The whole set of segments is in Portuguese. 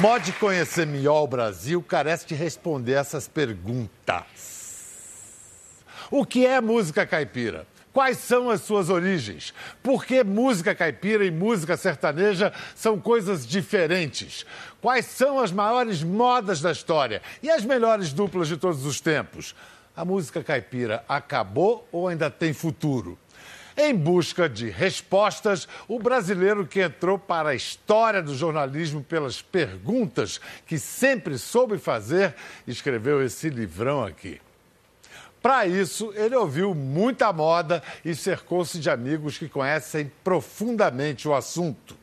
Mod conhecer melhor o Brasil carece de responder essas perguntas. O que é música caipira? Quais são as suas origens? Por que música caipira e música sertaneja são coisas diferentes? Quais são as maiores modas da história e as melhores duplas de todos os tempos? A música caipira acabou ou ainda tem futuro? Em busca de respostas, o brasileiro que entrou para a história do jornalismo pelas perguntas que sempre soube fazer, escreveu esse livrão aqui. Para isso, ele ouviu muita moda e cercou-se de amigos que conhecem profundamente o assunto.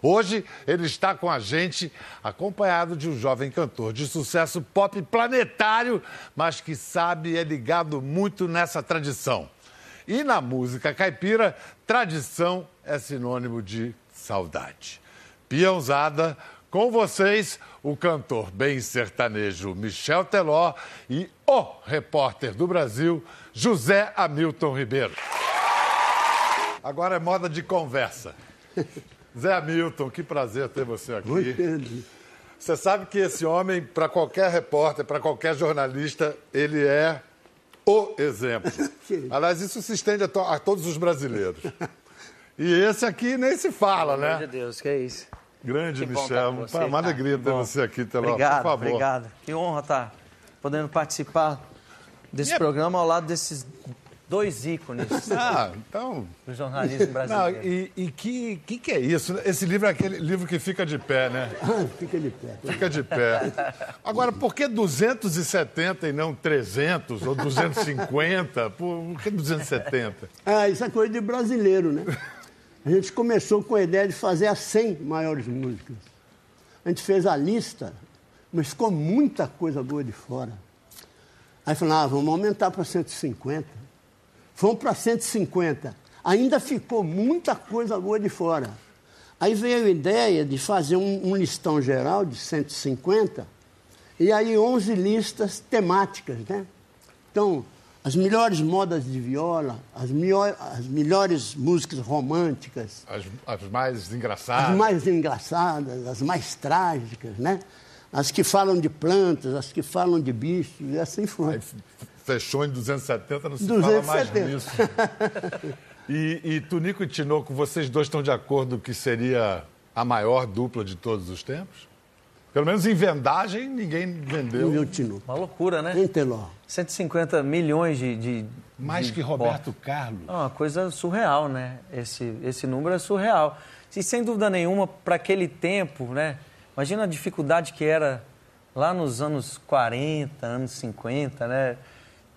Hoje, ele está com a gente, acompanhado de um jovem cantor de sucesso pop planetário, mas que sabe é ligado muito nessa tradição. E na música caipira, tradição é sinônimo de saudade. Piãozada, com vocês, o cantor bem sertanejo Michel Teló e o repórter do Brasil, José Hamilton Ribeiro. Agora é moda de conversa. Zé Hamilton, que prazer ter você aqui. Oi, Pedro. Você sabe que esse homem, para qualquer repórter, para qualquer jornalista, ele é o exemplo. Aliás, isso se estende a, to a todos os brasileiros. E esse aqui nem se fala, Pelo né? amor de Deus, que é isso. Grande Que bom Michel. você, Uma tá? alegria ter bom. você aqui, Teló. Obrigado, Por favor. obrigado. Que honra estar podendo participar desse é- programa ao lado desses dois ícones Ah, então. do jornalismo Não, brasileiro. e e que, que que é isso? Esse livro é aquele livro que fica de pé, né? Ah, fica de pé. Fica de pé. Agora, por que 270 e não 300 ou 250? Por que 270? Ah, isso é coisa de brasileiro, né? A gente começou com a ideia de fazer as 100 maiores músicas. A gente fez a lista, mas ficou muita coisa boa de fora. Aí falamos, ah, vamos aumentar para 150. Fomos para 150. Ainda ficou muita coisa boa de fora. Aí veio a ideia de fazer um, um listão geral de 150 e aí 11 listas temáticas, né? Então, as melhores modas de viola, as, melhor, as melhores músicas românticas, As, as mais engraçadas. as mais engraçadas, as mais trágicas, né? As que falam de plantas, as que falam de bichos, e assim foi. Aí fechou em 270, não se fala mais 270. nisso. E, e Tunico e Tinoco, vocês dois estão de acordo que seria a maior dupla de todos os tempos? Pelo menos em vendagem, ninguém vendeu. Viu, Tino? Uma loucura, né? Hein, Teló? 150 milhões de. de Mais de que Roberto Carlos. É uma coisa surreal, né? Esse, esse número é surreal. E sem dúvida nenhuma, para aquele tempo, né? Imagina a dificuldade que era lá nos anos 40, anos 50, né?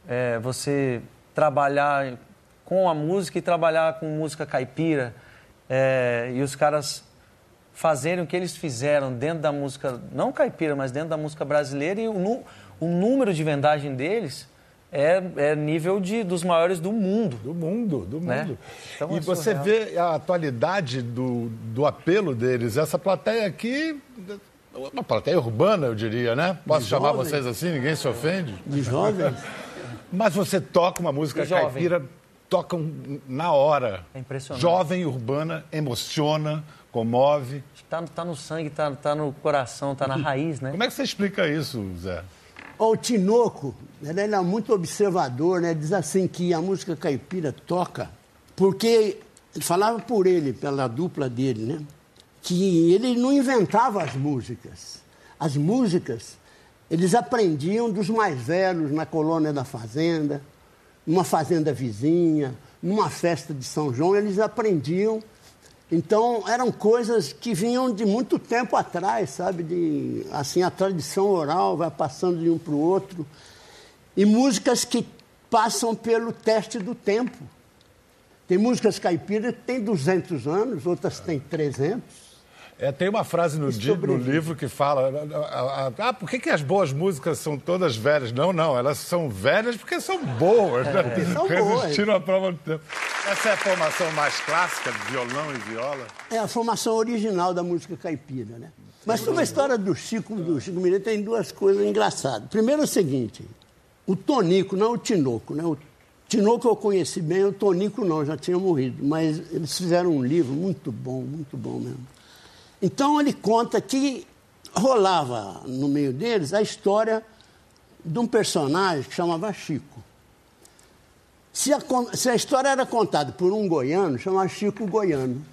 É, você trabalhar com a música e trabalhar com música caipira. é, e os caras fazerem o que eles fizeram dentro da música, não caipira, mas dentro da música brasileira, e o, nu- o número de vendagem deles é, é nível de, dos maiores do mundo. Do mundo, do Né? mundo. Então e é você surreal. vê a atualidade do, do apelo deles. Essa plateia aqui, uma plateia urbana, eu diria, né? Posso De chamar jovens. vocês assim? Ninguém se ofende? De jovens. Mas você toca uma música caipira, toca um- na hora. É impressionante. Jovem, urbana, emociona, comove. Tá, tá no sangue, tá, tá no coração, tá na raiz, né? Como é que você explica isso, Zé? O Tinoco, ele era muito observador, né? Diz assim que a música caipira toca, porque ele falava por ele, pela dupla dele, né? Que ele não inventava as músicas. As músicas, eles aprendiam dos mais velhos na colônia da fazenda, numa fazenda vizinha, numa festa de São João, eles aprendiam. Então, eram coisas que vinham de muito tempo atrás, sabe? De, assim, a tradição oral vai passando de um para o outro. E músicas que passam pelo teste do tempo. Tem músicas caipiras que têm 200 anos, outras têm 300. É, tem uma frase no, di- no livro que fala: ah, por que, que as boas músicas são todas velhas? Não, não, elas são velhas porque são boas, né? são boas. Resistiram à prova do tempo. Essa é a formação mais clássica de violão e viola? É a formação original da música caipira, né? Mas sobre a história do Chico, do Chico Mineiro, tem duas coisas engraçadas. Primeiro é o seguinte, o Tonico, não o Tinoco, né? O Tinoco eu conheci bem, o Tonico não, já tinha morrido. Mas eles fizeram um livro muito bom, muito bom mesmo. Então ele conta que rolava no meio deles a história de um personagem que chamava Chico. Se a, se a história era contada por um goiano, chamava Chico Goiano.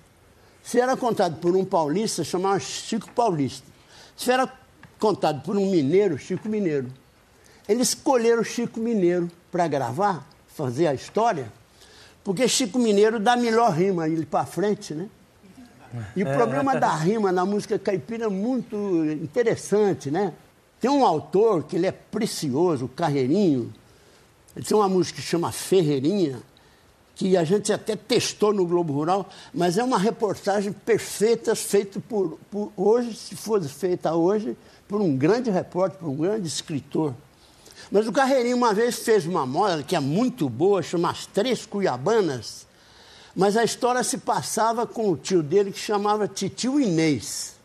Se era contado por um paulista, chamava Chico Paulista. Se era contado por um mineiro, Chico Mineiro. Eles escolheram Chico Mineiro para gravar, fazer a história, porque Chico Mineiro dá melhor rima ele para frente, né? E o problema da rima na música caipira é muito interessante, né? Tem um autor que ele é precioso, o Carreirinho. Ele tem uma música que chama Ferreirinha, que a gente até testou no Globo Rural, mas é uma reportagem perfeita, feita por, por hoje, se fosse feita hoje, por um grande repórter, por um grande escritor. Mas o Carreirinho uma vez fez uma moda que é muito boa, chama As Três Cuiabanas, mas a história se passava com o tio dele que chamava Titio Inês.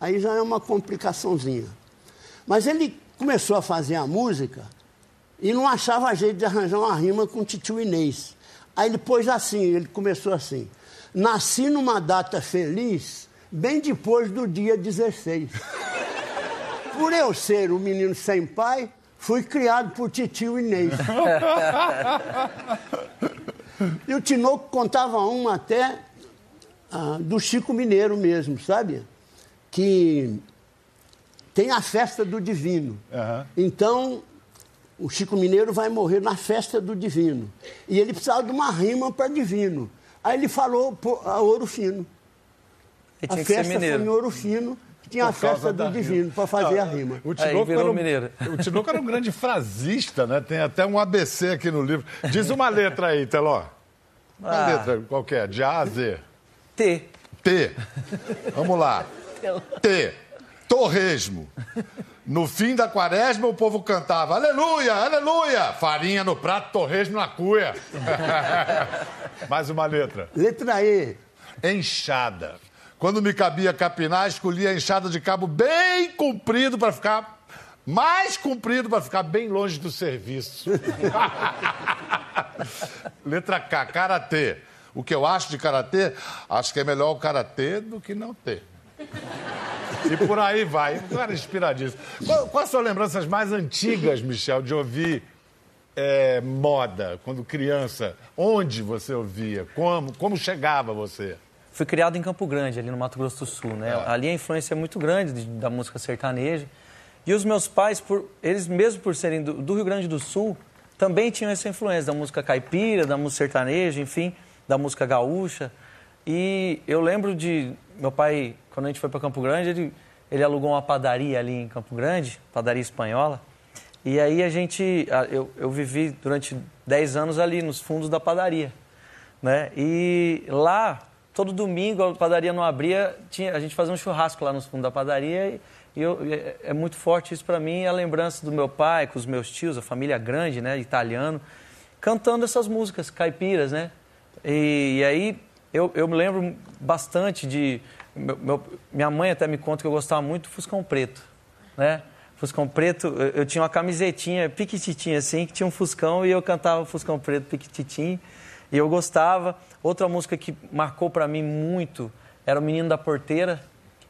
Aí já é uma complicaçãozinha. Mas ele começou a fazer a música e não achava jeito de arranjar uma rima com Titio Inês. Aí ele pôs assim, ele começou assim. Nasci numa data feliz, bem depois do dia 16. Por eu ser um menino sem pai, fui criado por titio Inês. e o Tinoco contava uma até ah, do Chico Mineiro mesmo, sabe? Que tem a festa do divino. Uhum. Então, o Chico Mineiro vai morrer na festa do divino. E ele precisava de uma rima para divino. Aí ele falou a Ouro Fino. a festa foi em Ouro Fino tinha a festa do divino para fazer não, a rima. O Tinoco, era um, o Tinoco era um grande frasista, né? Tem até um ABC aqui no livro. Diz uma letra aí, Teló. Uma ah. letra qualquer, de A a Z. T. T. Vamos lá. T. Torresmo. No fim da quaresma, o povo cantava Aleluia, aleluia! Farinha no prato, torresmo na cuia. Mais uma letra. Letra E. Enxada. Quando me cabia capinar, escolhia a enxada de cabo bem comprido para ficar mais comprido para ficar bem longe do serviço. Letra K, karatê. O que eu acho de karatê? Acho que é melhor o karatê do que não ter. E por aí vai. Um cara inspiradíssimo. Quais são as lembranças mais antigas, Michel, de ouvir é, moda quando criança? Onde você ouvia? Como, como chegava você? Fui criado em Campo Grande, ali no Mato Grosso do Sul, né? É. Ali a influência é muito grande de, da música sertaneja. E os meus pais, por, eles mesmo por serem do, do, Rio Grande do Sul, também tinham essa influência da música caipira, da música sertaneja, enfim, da música gaúcha. E eu lembro de meu pai, quando a gente foi para Campo Grande, ele, ele alugou uma padaria ali em Campo Grande, padaria espanhola. E aí a gente, eu, eu vivi durante 10 anos ali nos fundos da padaria, né? E lá todo domingo a padaria não abria, tinha, a gente fazia um churrasco lá no fundo da padaria e, eu, é, é, muito forte isso para mim, a lembrança do meu pai com os meus tios, a família grande, né, italiano, cantando essas músicas caipiras, né? E, e aí eu, eu me lembro bastante de meu, meu, minha mãe até me conta que eu gostava muito do Fuscão Preto, né? Fuscão Preto, eu, eu tinha uma camisetinha piquititinha assim, que tinha um Fuscão e eu cantava Fuscão Preto piquititinho. E eu gostava. Outra música que marcou para mim muito era O Menino da Porteira,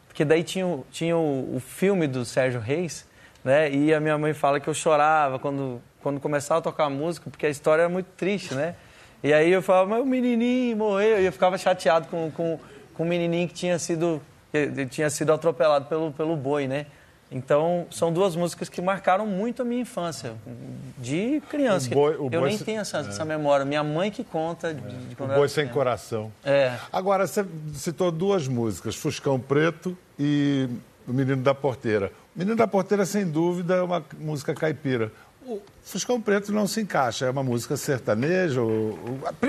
porque daí tinha, tinha o, o, filme do Sérgio Reis, né? E a minha mãe fala que eu chorava quando, quando começava a tocar a música, porque a história era muito triste, né? E aí eu falava, mas o menininho morreu. E eu ficava chateado com, com, com o menininho que tinha sido, que tinha sido atropelado pelo, pelo boi, né? Então, são duas músicas que marcaram muito a minha infância, de criança. Boi, eu nem se... tenho essa, é. essa, memória. Minha mãe que conta de, de quando o Boi Sem Coração. É. Agora, você citou duas músicas, Fuscão Preto e O Menino da Porteira. O Menino da Porteira, sem dúvida, é uma música caipira. O Fuscão Preto não se encaixa, é uma música sertaneja. Ou...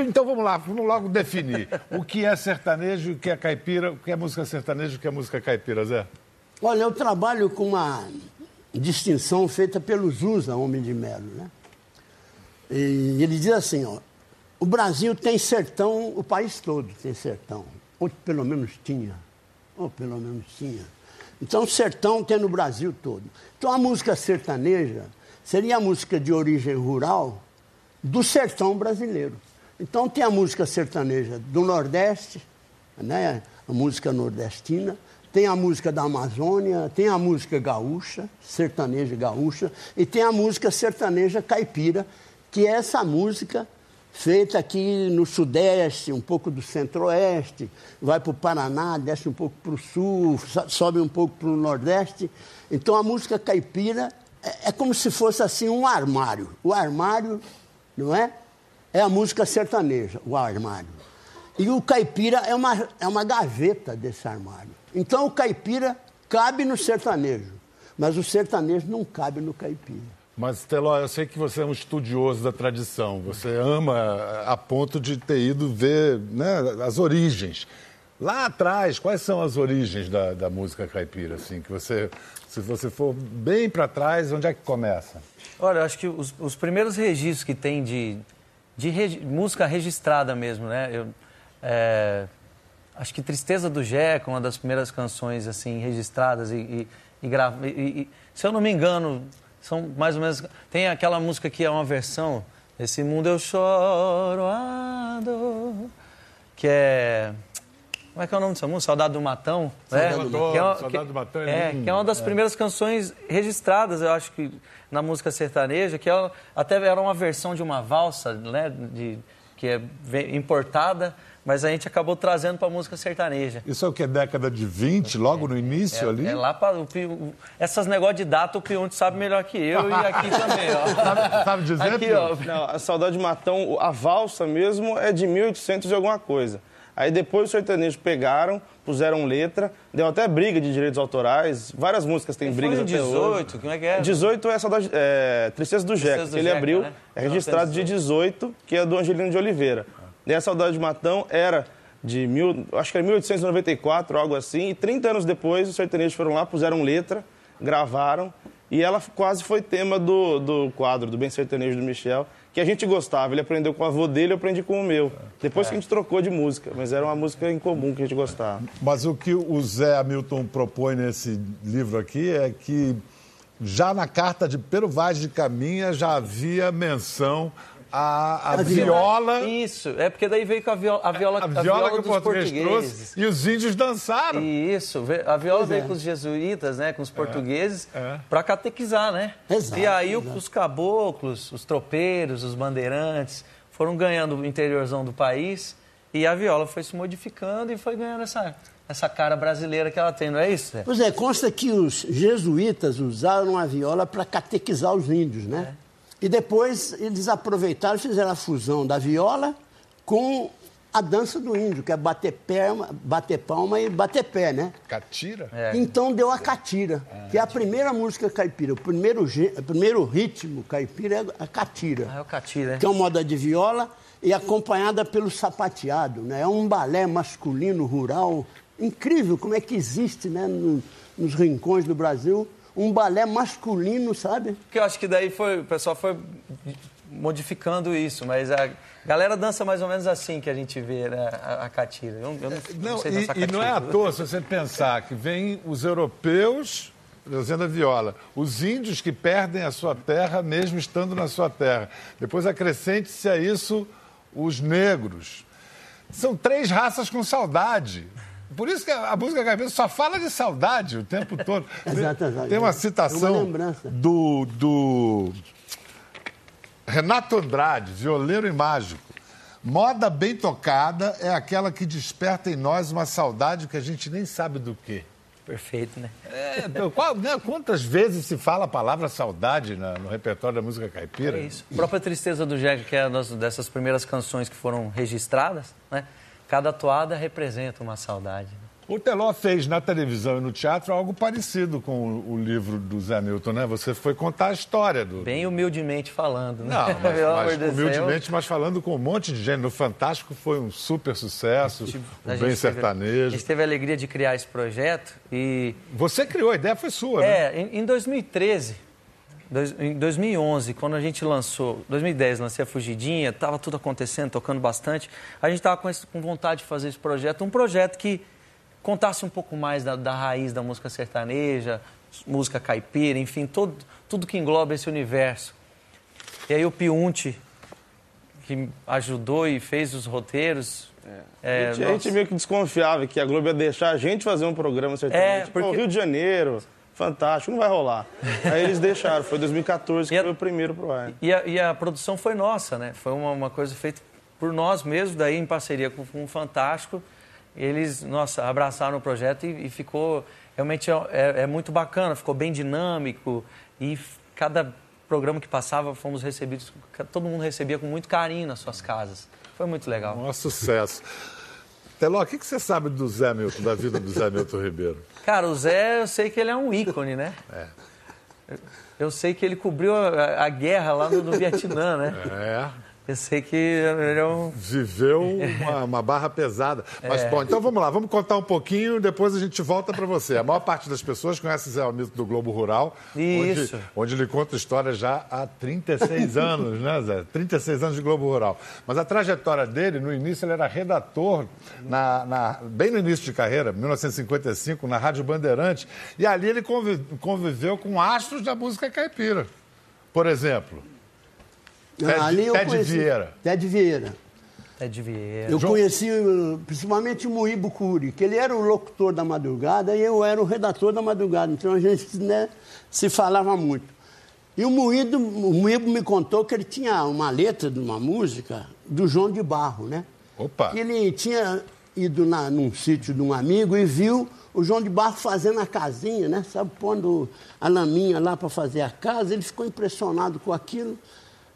Então vamos lá, vamos logo definir. O que é sertanejo, o que é caipira, o que é música sertaneja, o que é música caipira, Zé? Olha, eu trabalho com uma distinção feita pelo Zusa, Homem de Melo, né? E ele diz assim, ó, o Brasil tem sertão, o país todo tem sertão. Ou pelo menos tinha. Ou pelo menos tinha. Então, sertão tem no Brasil todo. Então, a música sertaneja seria a música de origem rural do sertão brasileiro. Então, tem a música sertaneja do Nordeste, né? a música nordestina, tem a música da Amazônia, tem a música gaúcha, sertaneja gaúcha, e tem a música sertaneja caipira, que é essa música feita aqui no Sudeste, um pouco do Centro-Oeste, vai para o Paraná, desce um pouco para o Sul, sobe um pouco para o Nordeste. Então a música caipira é, é como se fosse assim um armário. O armário, não é? É a música sertaneja, o armário. E o caipira é uma, é uma gaveta desse armário. Então o caipira cabe no sertanejo, mas o sertanejo não cabe no caipira. Mas, Teló, eu sei que você é um estudioso da tradição. Você ama a ponto de ter ido ver né, as origens. Lá atrás, quais são as origens da, da música caipira? Assim, que você, se você for bem para trás, onde é que começa? Olha, eu acho que os, os primeiros registros que tem de, de regi música registrada mesmo, né? Eu, é, acho que Tristeza do Jeca, uma das primeiras canções assim registradas e, e, e, se eu não me engano, são mais ou menos. Tem aquela música que é uma versão. Esse mundo eu choro, que é. Como é que é o nome dessa música? Saudade do Matão. Saudade, né? do, Matão. Que é uma, Saudade do Matão. É, é, que é uma das é. primeiras canções registradas, eu acho que na música sertaneja, que é, até era uma versão de uma valsa, né? De, que é importada mas a gente acabou trazendo para a música sertaneja. Isso é o que? Década de 20, logo no início é, ali? É lá para. Essas negócios de data o Pionte sabe melhor que eu e aqui também, ó. Sabe, sabe dizer, aqui, ó. Não, a Saudade de Matão, a valsa mesmo é de 1800 e alguma coisa. Aí depois os sertanejos pegaram, puseram letra, deu até briga de direitos autorais, várias músicas têm brigas até 18, hoje. como é que é? 18 é, saudade, é Tristeza do Jeca, que ele Jeca, abriu, né? é registrado de 18, que é do Angelino de Oliveira. E a Saudade de Matão era de mil, acho que era 1894, algo assim, e 30 anos depois os sertanejos foram lá, puseram letra, gravaram, e ela quase foi tema do, do quadro, do Bem Sertanejo do Michel, que a gente gostava. Ele aprendeu com o avô dele, eu aprendi com o meu. Depois que a gente trocou de música, mas era uma música em comum que a gente gostava. Mas o que o Zé Hamilton propõe nesse livro aqui é que já na carta de Pero Vaz de Caminha já havia menção a, a, a viola. Isso, é porque daí veio com a viola, a viola, a, a viola, viola que o português portugueses. trouxe e os índios dançaram. Isso, a viola pois veio é. com os jesuítas, né, com os é, portugueses, é, é. para catequizar, né? Exato, e aí exato. os caboclos, os tropeiros, os bandeirantes foram ganhando o interiorzão do país e a viola foi se modificando e foi ganhando essa, essa cara brasileira que ela tem, não é isso? Pois é, consta que os jesuítas usaram a viola para catequizar os índios, né? É. E depois eles aproveitaram e fizeram a fusão da viola com a dança do índio, que é bater, palma, bater palma e bater pé, né? Catira? É. Então deu a catira, é. que é a primeira música caipira. O primeiro, o primeiro ritmo caipira é a catira. Ah, é o catira, é. Que é uma moda de viola e acompanhada pelo sapateado, né? É um balé masculino rural incrível como é que existe, né? No, nos rincões do Brasil um balé masculino, sabe? Que eu acho que daí foi, o pessoal foi modificando isso, mas a galera dança mais ou menos assim que a gente vê né, a, a catira. Eu, eu não, não, não sei e, catira. e não é à toa se você pensar que vem os europeus trazendo a viola, os índios que perdem a sua terra mesmo estando na sua terra. Depois acrescente-se a isso os negros. São três raças com saudade. Por isso que a música caipira só fala de saudade o tempo todo. exato, exato. Tem uma citação uma do, do Renato Andrade, violeiro e mágico. Moda bem tocada é aquela que desperta em nós uma saudade que a gente nem sabe do quê. Perfeito, né? É, qual, né, quantas vezes se fala a palavra saudade na, no repertório da música caipira? É isso. A própria Tristeza do Jeca, que é uma dessas primeiras canções que foram registradas, né? Cada toada representa uma saudade. O Teló fez na televisão e no teatro algo parecido com o, livro do Zé Milton, né? Você foi contar a história do. Bem humildemente falando, né? Não, mas, mas humildemente, mas falando com um monte de gente. No Fantástico foi um super sucesso, o Bem Sertanejo. Teve, a gente teve a alegria de criar esse projeto e. Você criou, a ideia foi sua, é, né? É, em, em 2013 em 2011, quando a gente lançou, 2010, lancei a Fugidinha, estava tudo acontecendo, tocando bastante. A gente estava com, com, vontade de fazer esse projeto, um projeto que contasse um pouco mais da, da raiz da música sertaneja, música caipira, enfim, todo, tudo que engloba esse universo. E aí o Piunte que ajudou e fez os roteiros. É. a, gente, a, gente, meio que desconfiava que a Globo ia deixar a gente fazer um programa certinho. É, tipo, porque... Rio de Janeiro, fantástico, não vai rolar. Aí eles deixaram, foi 2014 que a, foi o primeiro pro ar. E a, e a produção foi nossa, né? Foi uma, uma coisa feita por nós mesmos, daí em parceria com, com o Fantástico. Eles, nossa, abraçaram o projeto e, e ficou realmente é, é, é, muito bacana, ficou bem dinâmico e cada programa que passava fomos recebidos, todo mundo recebia com muito carinho nas suas casas. Foi muito legal. Um sucesso. Teló, o que, que você sabe do Zé Milton, da vida do Zé Milton Ribeiro? Cara, o Zé, eu sei que ele é um ícone, né? É. Eu sei que ele cobriu a, a guerra lá no, no Vietnã, né? É. Pensei que era um... Viveu uma, uma barra pesada. Mas, é. bom, então vamos lá, vamos contar um pouquinho, depois a gente volta para você. A maior parte das pessoas conhece o Zé Almito do Globo Rural. Onde, onde ele conta história já há 36 anos, né, Zé? 36 anos de Globo Rural. Mas a trajetória dele, no início, ele era redator, na, na, bem no início de carreira, 1955, na Rádio Bandeirante, e ali ele conviveu com astros da música caipira. Por exemplo, Ted, Ali eu Ted conheci, Vieira. Ted Vieira. Ted Vieira. Eu João... conheci principalmente o Moíbo Cury, que ele era o locutor da madrugada e eu era o redator da madrugada. Então a gente né, se falava muito. E o Moído, o Moíbo me contou que ele tinha uma letra de uma música do João de Barro, né? Opa! Que ele tinha ido na, num sítio de um amigo e viu o João de Barro fazendo a casinha, né? Sabe, pondo a laminha lá para fazer a casa. Ele ficou impressionado com aquilo.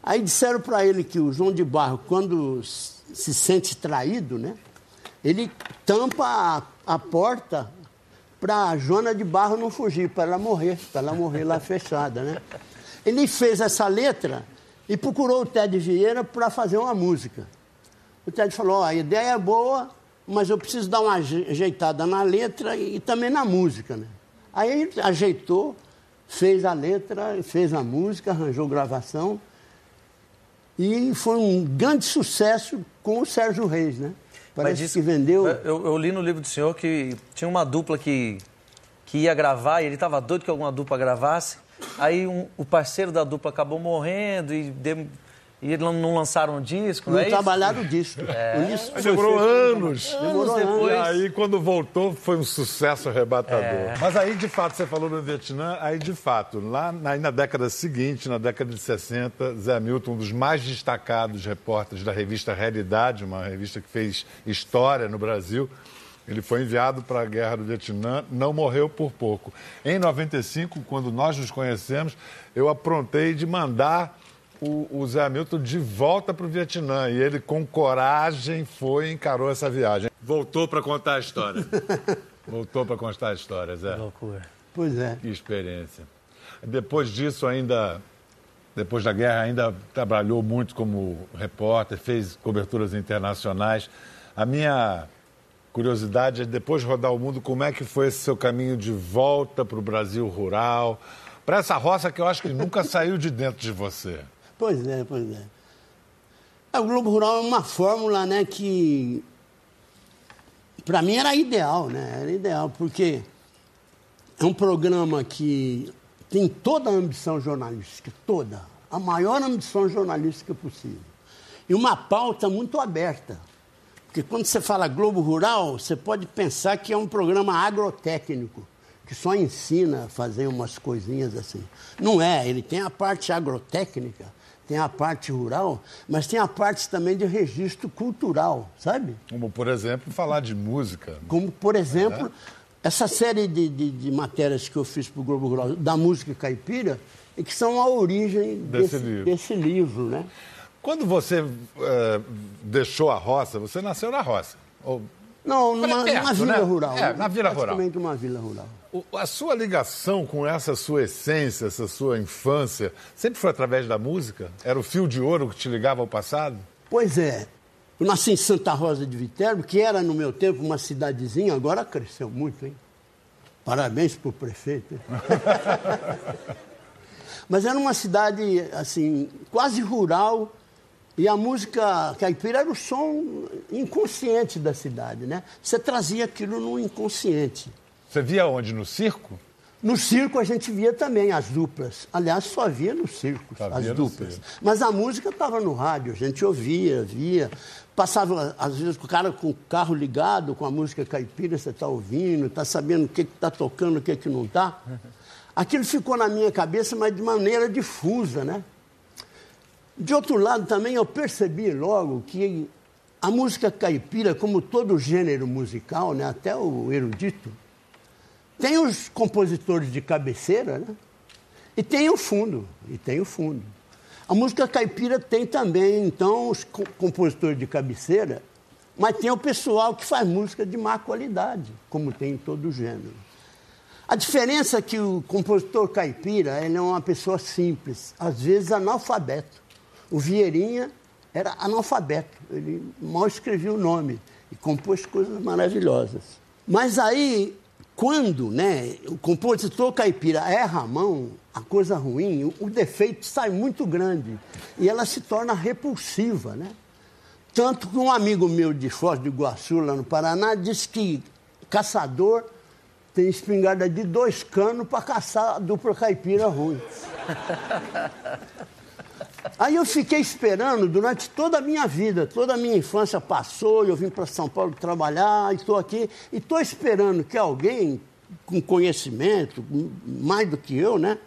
Aí disseram para ele que o João de Barro, quando se sente traído, né? Ele tampa a, a porta para a Joana de Barro não fugir, para ela morrer, para ela morrer lá fechada, né? Ele fez essa letra e procurou o Ted Vieira para fazer uma música. O Ted falou: oh, a ideia é boa, mas eu preciso dar uma ajeitada na letra e também na música, né? Aí ele ajeitou, fez a letra, fez a música, arranjou gravação. E foi um grande sucesso com o Sérgio Reis, né? Parece disse, que vendeu. Eu, eu, li no livro do senhor que tinha uma dupla que, que ia gravar e ele estava doido que alguma dupla gravasse. Aí um, o parceiro da dupla acabou morrendo e deu, e não lançaram um disco, não, não é trabalharam o disco. É. O disco demorou anos. Demorou depois. E aí, quando voltou, foi um sucesso arrebatador. É. Mas aí, de fato, você falou no Vietnã, aí, de fato, lá na, na década seguinte, na década de 60, Zé Milton, um dos mais destacados repórteres da revista Realidade, uma revista que fez história no Brasil, ele foi enviado para a guerra do Vietnã, não morreu por pouco. Em 95, quando nós nos conhecemos, eu aprontei de mandar o, o Zé Hamilton de volta para o Vietnã. E ele, com coragem, foi e encarou essa viagem. Voltou para contar a história. Voltou para contar a história, Zé. Que loucura. Pois é. Que experiência. Depois disso, ainda. Depois da guerra, ainda trabalhou muito como repórter, fez coberturas internacionais. A minha curiosidade é, depois de rodar o mundo, como é que foi esse seu caminho de volta para o Brasil rural, para essa roça que eu acho que nunca saiu de dentro de você? Pois é, pois é. O Globo Rural é uma fórmula, né, que para mim era ideal, né? Era ideal, porque é um programa que tem toda a ambição jornalística, toda, a maior ambição jornalística possível. E uma pauta muito aberta. Porque quando você fala Globo Rural, você pode pensar que é um programa agrotécnico, que só ensina a fazer umas coisinhas assim. Não é, ele tem a parte agrotécnica, tem a parte rural, mas tem a parte também de registro cultural, sabe? Como, por exemplo, falar de música. Como, por exemplo, é. essa série de, de, de, matérias que eu fiz para o Globo Rural, da música caipira, e que são a origem desse, desse, livro. desse livro, né? Quando você é, deixou a roça, você nasceu na roça? Ou... Não, numa, perto, numa vila né? rural. É, na vila rural. Uma vila rural. A sua ligação com essa sua essência, essa sua infância, sempre foi através da música? Era o fio de ouro que te ligava ao passado? Pois é. Eu nasci em Santa Rosa de Viterbo, que era no meu tempo uma cidadezinha, agora cresceu muito, hein? Parabéns para o prefeito. Mas era uma cidade, assim, quase rural, e a música caipira era o som inconsciente da cidade, né? Você trazia aquilo no inconsciente. Você via onde? No circo? No circo a gente via também as duplas. Aliás, só via no circo as duplas. Mas a música estava no rádio, a gente ouvia, via. Passava, às vezes, o cara com o carro ligado, com a música caipira, você está ouvindo, está sabendo o que está tocando, o que, que não está. Aquilo ficou na minha cabeça, mas de maneira difusa, né? De outro lado, também eu percebi logo que a música caipira, como todo gênero musical, né, até o erudito, tem os compositores de cabeceira, né? E tem o fundo, e tem o fundo. A música caipira tem também, então, os compositores de cabeceira, mas tem o pessoal que faz música de má qualidade, como tem em todo gênero. A diferença é que o compositor caipira ele é uma pessoa simples, às vezes analfabeto. O Vieirinha era analfabeto, ele mal escrevia o nome e compôs coisas maravilhosas. Mas aí, quando né, o compositor caipira erra a mão, a coisa ruim, o, defeito sai muito grande e ela se torna repulsiva. Né? Tanto que um amigo meu de Foz do Iguaçu, lá no Paraná, disse que caçador tem espingarda de dois canos para caçar a dupla caipira ruim. Aí eu fiquei esperando durante toda a minha vida, toda a minha infância passou, eu vim para São Paulo trabalhar, estou aqui, e estou esperando que alguém com conhecimento, mais do que eu, né?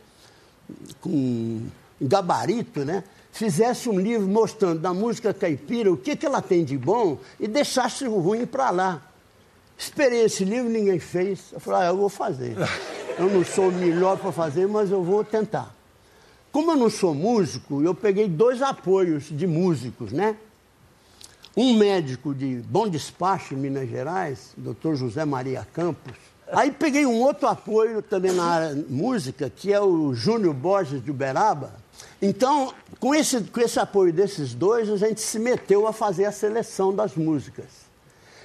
Com gabarito, né? Fizesse um livro mostrando da música caipira o que, que ela tem de bom e deixasse o ruim para lá. Esperei esse livro, ninguém fez. Eu falei, ah, eu vou fazer. Eu não sou o melhor para fazer, mas eu vou tentar. Como eu não sou músico, eu peguei dois apoios de músicos, né? Um médico de Bom Despacho, Minas Gerais, doutor José Maria Campos. Aí peguei um outro apoio também na área música, que é o Júnior Borges de Uberaba. Então, com esse, com esse apoio desses dois, a gente se meteu a fazer a seleção das músicas.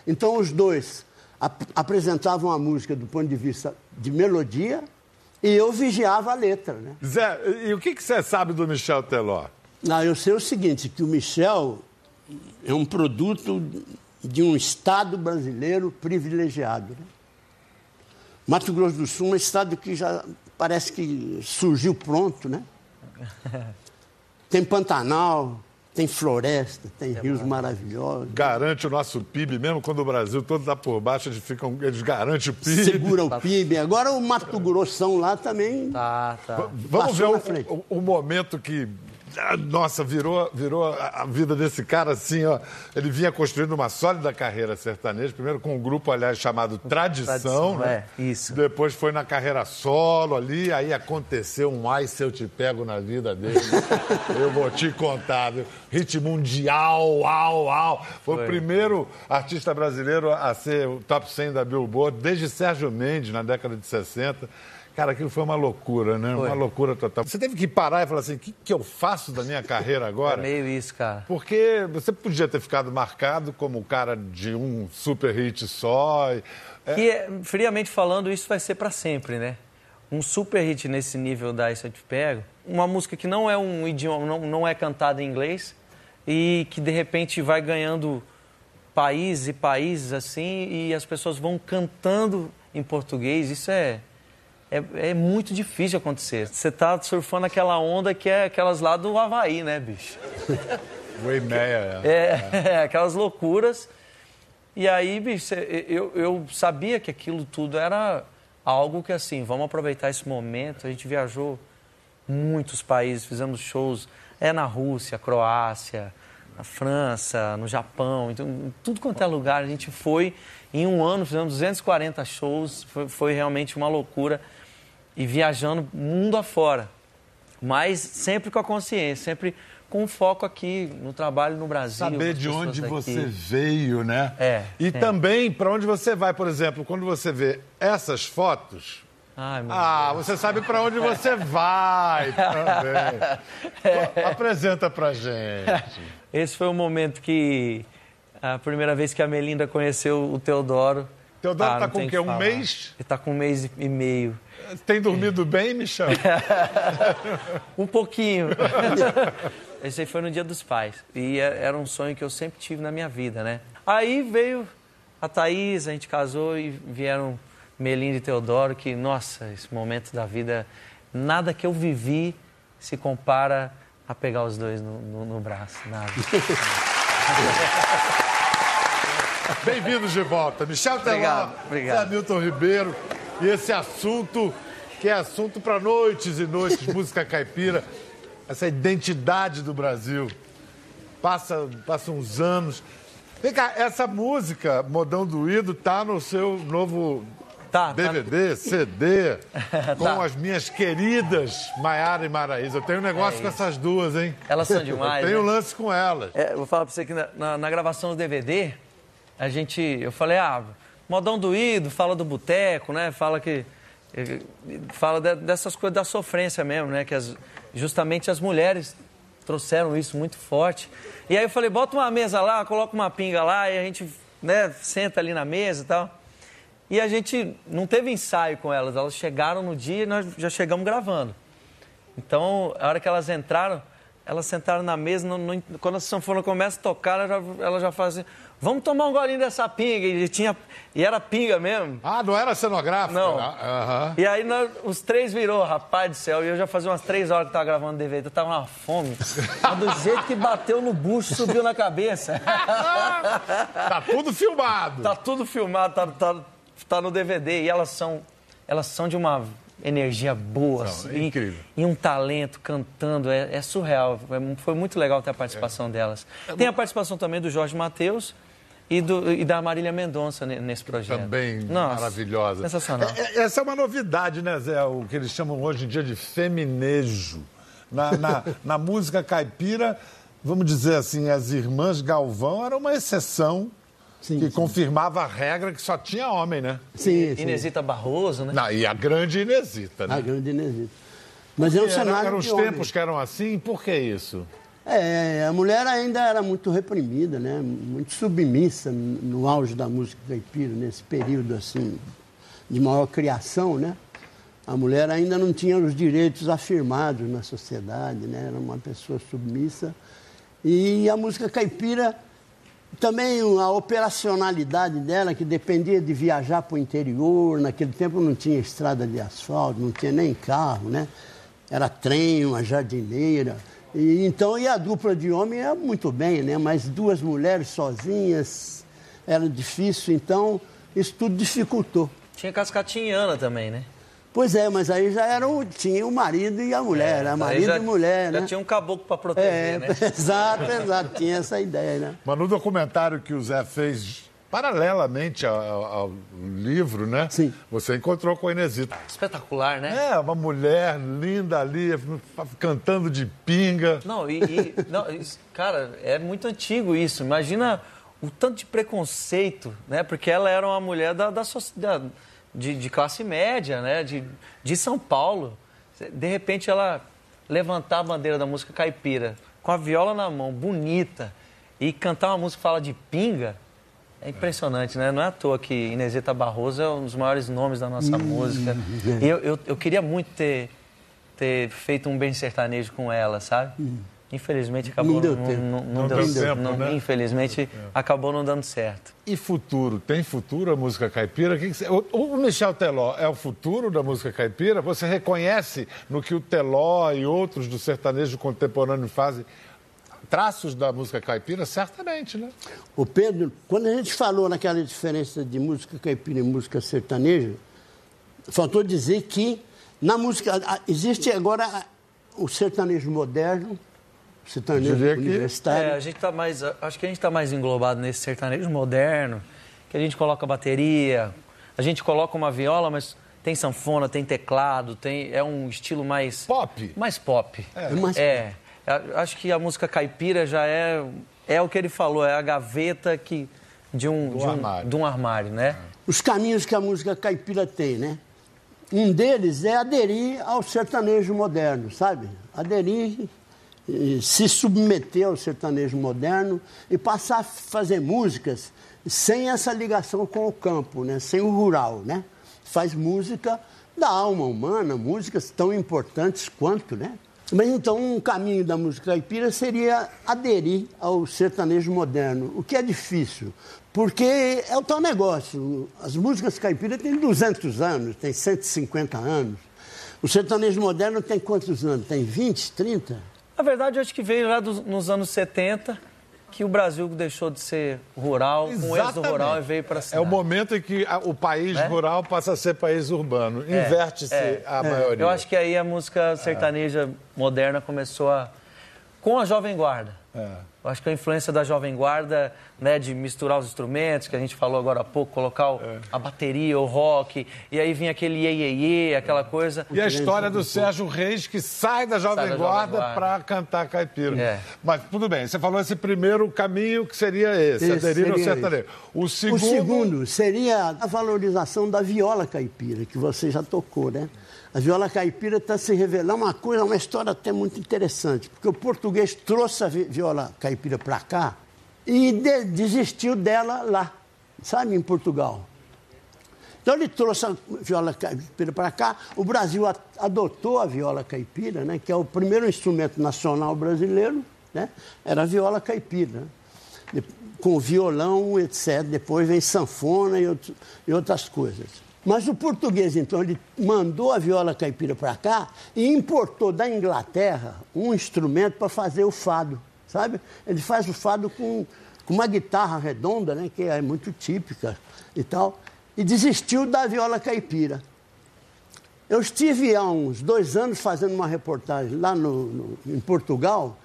Então, os dois ap apresentavam a música do ponto de vista de melodia e eu vigiava a letra. Né? Zé, e o que, que você sabe do Michel Teló? Não, eu sei o seguinte, que o Michel é um produto de um Estado brasileiro privilegiado. Né? Mato Grosso do Sul é um estado que já parece que surgiu pronto, né? Tem Pantanal, tem floresta, tem é rios maravilhosos. Garante o nosso PIB, mesmo quando o Brasil todo está por baixo, eles, ficam, eles garantem o PIB. Segura o PIB. Agora o Mato Grossão lá também. Tá, tá. Vamos ver o, o, o momento que nossa, virou, virou a vida desse cara assim, ó. Ele vinha construindo uma sólida carreira sertaneja, primeiro com um grupo, aliás, chamado Tradição, Tradição né? É, isso. Depois foi na carreira solo ali, aí aconteceu um ai se eu te pego na vida dele. eu vou te contar, viu? Hit mundial, au, au. Foi, foi, o primeiro artista brasileiro a ser o top 100 da Billboard, desde Sérgio Mendes, na década de 60. Cara, aquilo foi uma loucura, né? Foi. Uma loucura total. Você teve que parar e falar assim: o que, que eu faço da minha carreira agora? É meio isso, cara. Porque você podia ter ficado marcado como o cara de um super hit só. E, é... E, friamente falando, isso vai ser para sempre, né? Um super hit nesse nível da Isso Eu Te Pego, uma música que não é um idioma, não, não é cantada em inglês e que de repente vai ganhando países e países assim e as pessoas vão cantando em português. Isso é é, é muito difícil acontecer. Você tá surfando aquela onda que é aquelas lá do Havaí, né, bicho? Waymeia, é. É, é, aquelas loucuras. E aí, bicho, eu, eu sabia que aquilo tudo era algo que, assim, vamos aproveitar esse momento. A gente viajou muitos países, fizemos shows é na Rússia, Croácia, na França, no Japão, então, tudo quanto é lugar. A gente foi, em um ano, fizemos 240 shows, foi, foi realmente uma loucura e viajando mundo afora. Mas sempre com a consciência, sempre com foco aqui no trabalho no Brasil. Saber de onde daqui. você veio, né? É. E também para onde você vai, por exemplo, quando você vê essas fotos. Ai, ah, Deus. você sabe para onde você vai também. É. Apresenta pra gente. Esse foi o momento que a primeira vez que a Melinda conheceu o Teodoro. Teodoro ah, tá com o quê? Um mês? Ele tá com um mês e meio. Tem dormido bem, Michel? um pouquinho. Esse aí foi no Dia dos Pais. E é, era um sonho que eu sempre tive na minha vida, né? Aí veio a Thaís, a gente casou e vieram Melinda e Teodoro, que, nossa, esse momento da vida, nada que eu vivi se compara a pegar os dois no, no, no braço, nada. Bem-vindos de volta. Michel Teló, obrigado, Milton Ribeiro. E esse assunto, que é assunto para noites e noites, música caipira, essa identidade do Brasil. Passa, passa uns anos. Vem cá, essa música, Modão Doído, tá no seu novo Tá, DVD, tá... CD, com tá. as minhas queridas Maiara e Maraísa. Eu tenho um negócio é com essas duas, hein? Elas são demais. Eu tenho né? lance com elas. É, vou falar pra você que na, na, na, gravação do DVD, a gente. Eu falei, ah, modão doído, fala do boteco, né? Fala que. Fala de, dessas coisas da sofrência mesmo, né? Que as, justamente as mulheres trouxeram isso muito forte. E aí eu falei, bota uma mesa lá, coloca uma pinga lá e a gente né, senta ali na mesa e tal. E a gente não teve ensaio com elas, elas chegaram no dia e nós já chegamos gravando. Então, a hora que elas entraram, elas sentaram na mesa, não, não, quando a sanfona começa a tocar, ela já, ela já faz assim, vamos tomar um golinho dessa pinga. E, tinha, e era pinga mesmo. Ah, não era cenográfica? Não. Uhum. E aí nós, os três virou, rapaz do céu. E eu já fazia umas três horas que tava gravando DVD, eu tava uma fome. Mas do jeito que bateu no bucho, subiu na cabeça. tá tudo filmado. Tá tudo filmado, tá, tá está no DVD e elas são, elas são de uma energia boa, Não, é incrível. E, um talento cantando, é, é surreal. É, foi muito legal ter a participação é. delas. É Tem a participação também do Jorge Matheus e, do, e da Marília Mendonça nesse projeto. Também Nossa, maravilhosa. Sensacional. É, é, essa é uma novidade, né, Zé? O que eles chamam hoje em dia de feminejo. Na, na, na música caipira, vamos dizer assim, as irmãs Galvão eram uma exceção Sim, que sim. confirmava a regra que só tinha homem, né? Sim, sim. Inesita Barroso, né? Não, e a grande Inesita, né? A grande Inesita. Mas é um cenário Eram os tempos que eram assim, por que isso? É, a mulher ainda era muito reprimida, né? Muito submissa no auge da música caipira, nesse período assim de maior criação, né? A mulher ainda não tinha os direitos afirmados na sociedade, né? Era uma pessoa submissa. E a música caipira também a operacionalidade dela, que dependia de viajar para o interior. Naquele tempo não tinha estrada de asfalto, não tinha nem carro, né? Era trem, uma jardineira. E, então, e a dupla de homem é muito bem, né? Mas duas mulheres sozinhas era difícil, então isso tudo dificultou. Tinha cascatinhana também, né? Pois é, mas aí já era o, tinha o marido e a mulher, é, a marido já, e mulher, já né? tinha um caboclo para proteger, é, né? Exato, exato, tinha essa ideia, né? Mas no documentário que o Zé fez paralelamente ao, ao, livro, né? Sim. Você encontrou com a Inesita. Espetacular, né? É, uma mulher linda ali, cantando de pinga. Não, e, e não, cara, é muito antigo isso. Imagina o tanto de preconceito, né? Porque ela era uma mulher da, da sociedade de, de classe média, né? De, de São Paulo. De repente ela levantar a bandeira da música caipira com a viola na mão, bonita, e cantar uma música que fala de pinga, é impressionante, né? Não é à toa que Inesita Barroso é um dos maiores nomes da nossa música. E eu, eu, eu, queria muito ter, ter feito um bem sertanejo com ela, sabe? Infelizmente acabou não deu não, não, não deu, certo. Né? Infelizmente acabou não dando certo. E futuro? Tem futuro a música caipira? O Michel Teló é o futuro da música caipira? Você reconhece no que o Teló e outros do sertanejo contemporâneo fazem traços da música caipira? Certamente, né? O Pedro, quando a gente falou naquela diferença de música caipira e música sertaneja, faltou dizer que na música existe agora o sertanejo moderno sertanejo universitário. É, a gente tá mais, acho que a gente está mais englobado nesse sertanejo moderno, que a gente coloca bateria, a gente coloca uma viola, mas tem sanfona, tem teclado, tem é um estilo mais pop, mais pop. É, é mais é. Acho que a música caipira já é é o que ele falou, é a gaveta que de um, de um, armário. De um armário, né? É. Os caminhos que a música caipira tem, né? Um deles é aderir ao sertanejo moderno, sabe? Aderir se submeter ao sertanejo moderno e passar a fazer músicas sem essa ligação com o campo, né? sem o rural. Né? Faz música da alma humana, músicas tão importantes quanto, né? Mas então um caminho da música caipira seria aderir ao sertanejo moderno, o que é difícil, porque é o tal negócio. As músicas caipiras têm 200 anos, têm 150 anos. O sertanejo moderno tem quantos anos? Tem 20, 30? Na verdade, acho que veio lá dos, nos anos 70 que o Brasil deixou de ser rural, Exatamente. com o êxodo rural e veio para a cidade. É o momento em que o país é? rural passa a ser país urbano. É, Inverte-se é, a maioria. Eu acho que aí a música sertaneja moderna começou a... com a Jovem Guarda. É. Eu acho que a influência da Jovem Guarda, né, de misturar os instrumentos, que a gente falou agora há pouco, colocar o, é. a bateria, o rock, e aí vinha aquele iê, iê, iê aquela coisa. E a história do Sérgio Reis, que sai da Jovem sai Guarda, Guarda. para cantar caipira. É. Mas tudo bem, você falou esse primeiro caminho que seria esse, esse aderir ao sertanejo. O segundo... o segundo seria a valorização da viola caipira, que você já tocou, né? A viola caipira está se revelando uma coisa, uma história até muito interessante, porque o português trouxe a viola caipira para cá e de, desistiu dela lá, sabe, em Portugal. Então ele trouxe a viola caipira para cá, o Brasil adotou a viola caipira, né, que é o primeiro instrumento nacional brasileiro, né, era a viola caipira, com violão, etc. Depois vem sanfona e, outro, e outras coisas. Mas o português, então, ele mandou a viola caipira para cá e importou da Inglaterra um instrumento para fazer o fado, sabe? Ele faz o fado com, com uma guitarra redonda, né, que é muito típica e tal, e desistiu da viola caipira. Eu estive há uns dois anos fazendo uma reportagem lá no, no em Portugal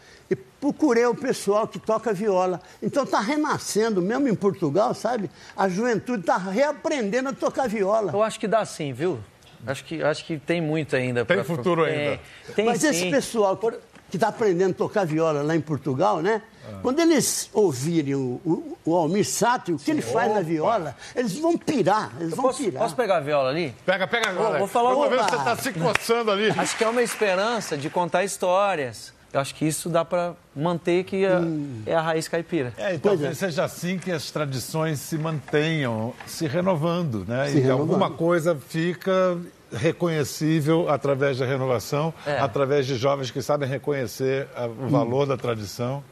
procurei o pessoal que toca viola. Então está renascendo, mesmo em Portugal, sabe? A juventude está reaprendendo a tocar viola. Eu acho que dá sim, viu? Acho que, acho que tem muito ainda. Tem pra... futuro ainda. tem, Mas sim. esse pessoal que está aprendendo a tocar viola lá em Portugal, né? Ah. Quando eles ouvirem o, o, o Almir Sato, o que ele faz Opa. na viola, eles vão pirar, eles Eu vão posso, pirar. Posso pegar a viola ali? Pega, pega agora. Vou, vou falar uma... vendo você está se coçando ali. Acho que é uma esperança de contar histórias eu acho que isso dá para manter que a, hum. é a raiz caipira. É, e talvez é. seja assim que as tradições se mantenham se renovando, né? Se e renovando. alguma coisa fica reconhecível através da renovação, é. através de jovens que sabem reconhecer a, o hum. valor hum. da tradição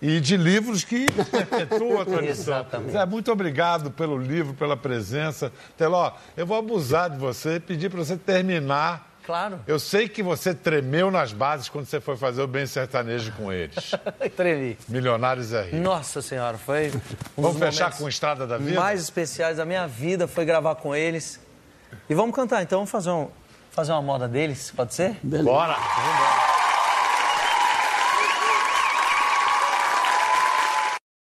e de livros que perpetuam a tradição. Exatamente. É, muito obrigado pelo livro, pela presença. Teló, eu vou abusar de você e pedir para você terminar Claro. Eu sei que você tremeu nas bases quando você foi fazer o bem sertanejo com eles. Tremi. Milionários é rico. Nossa Senhora, foi. Um vamos fechar com Estrada da Vida? mais especiais da minha vida foi gravar com eles. E vamos cantar, então vamos fazer, um, fazer uma moda deles, pode ser? Beleza. Bora! Vamos embora.